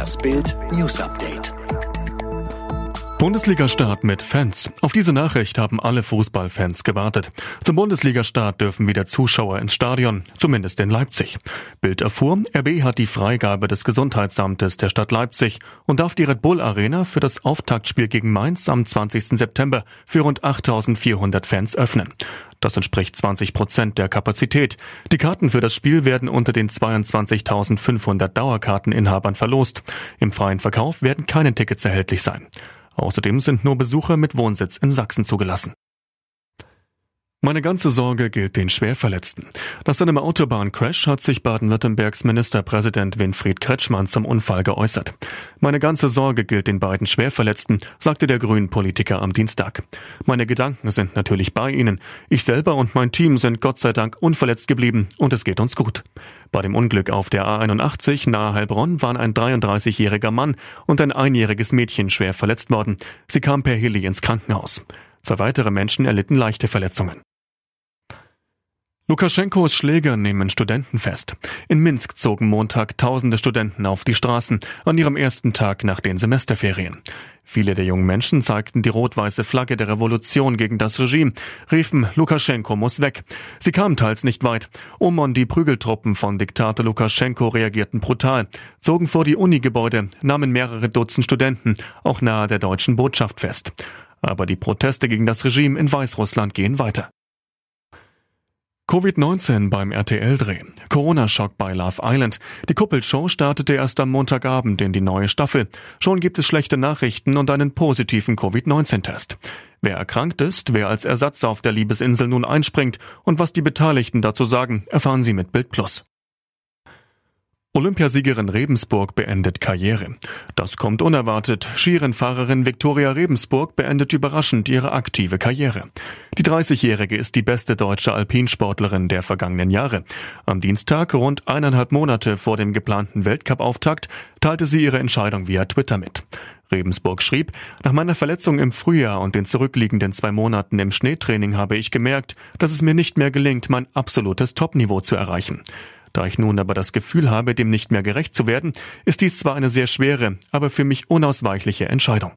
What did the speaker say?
Das Bild News Update. Bundesliga-Start mit Fans. Auf diese Nachricht haben alle Fußballfans gewartet. Zum Bundesliga-Start dürfen wieder Zuschauer ins Stadion, zumindest in Leipzig. Bild erfuhr, RB hat die Freigabe des Gesundheitsamtes der Stadt Leipzig und darf die Red Bull Arena für das Auftaktspiel gegen Mainz am 20. September für rund 8400 Fans öffnen. Das entspricht 20 Prozent der Kapazität. Die Karten für das Spiel werden unter den 22.500 Dauerkarteninhabern verlost. Im freien Verkauf werden keine Tickets erhältlich sein. Außerdem sind nur Besucher mit Wohnsitz in Sachsen zugelassen. Meine ganze Sorge gilt den Schwerverletzten. Nach seinem Autobahncrash hat sich Baden-Württembergs Ministerpräsident Winfried Kretschmann zum Unfall geäußert. Meine ganze Sorge gilt den beiden Schwerverletzten, sagte der Grünen-Politiker am Dienstag. Meine Gedanken sind natürlich bei Ihnen. Ich selber und mein Team sind Gott sei Dank unverletzt geblieben und es geht uns gut. Bei dem Unglück auf der A81 nahe Heilbronn waren ein 33-jähriger Mann und ein einjähriges Mädchen schwer verletzt worden. Sie kam per Heli ins Krankenhaus. Zwei weitere Menschen erlitten leichte Verletzungen. Lukaschenkos Schläger nehmen Studenten fest. In Minsk zogen Montag tausende Studenten auf die Straßen an ihrem ersten Tag nach den Semesterferien. Viele der jungen Menschen zeigten die rot-weiße Flagge der Revolution gegen das Regime, riefen Lukaschenko muss weg. Sie kamen teils nicht weit. Und die Prügeltruppen von Diktator Lukaschenko reagierten brutal, zogen vor die Unigebäude, nahmen mehrere Dutzend Studenten, auch nahe der deutschen Botschaft fest. Aber die Proteste gegen das Regime in Weißrussland gehen weiter. Covid-19 beim RTL-Dreh. Corona-Schock bei Love Island. Die Kuppelshow startete erst am Montagabend in die neue Staffel. Schon gibt es schlechte Nachrichten und einen positiven Covid-19-Test. Wer erkrankt ist, wer als Ersatz auf der Liebesinsel nun einspringt und was die Beteiligten dazu sagen, erfahren Sie mit Bild Plus. Olympiasiegerin Rebensburg beendet Karriere. Das kommt unerwartet. Skirennfahrerin Viktoria Rebensburg beendet überraschend ihre aktive Karriere. Die 30-Jährige ist die beste deutsche Alpinsportlerin der vergangenen Jahre. Am Dienstag, rund eineinhalb Monate vor dem geplanten Weltcup-Auftakt, teilte sie ihre Entscheidung via Twitter mit. Rebensburg schrieb, nach meiner Verletzung im Frühjahr und den zurückliegenden zwei Monaten im Schneetraining habe ich gemerkt, dass es mir nicht mehr gelingt, mein absolutes Topniveau zu erreichen. Da ich nun aber das Gefühl habe, dem nicht mehr gerecht zu werden, ist dies zwar eine sehr schwere, aber für mich unausweichliche Entscheidung.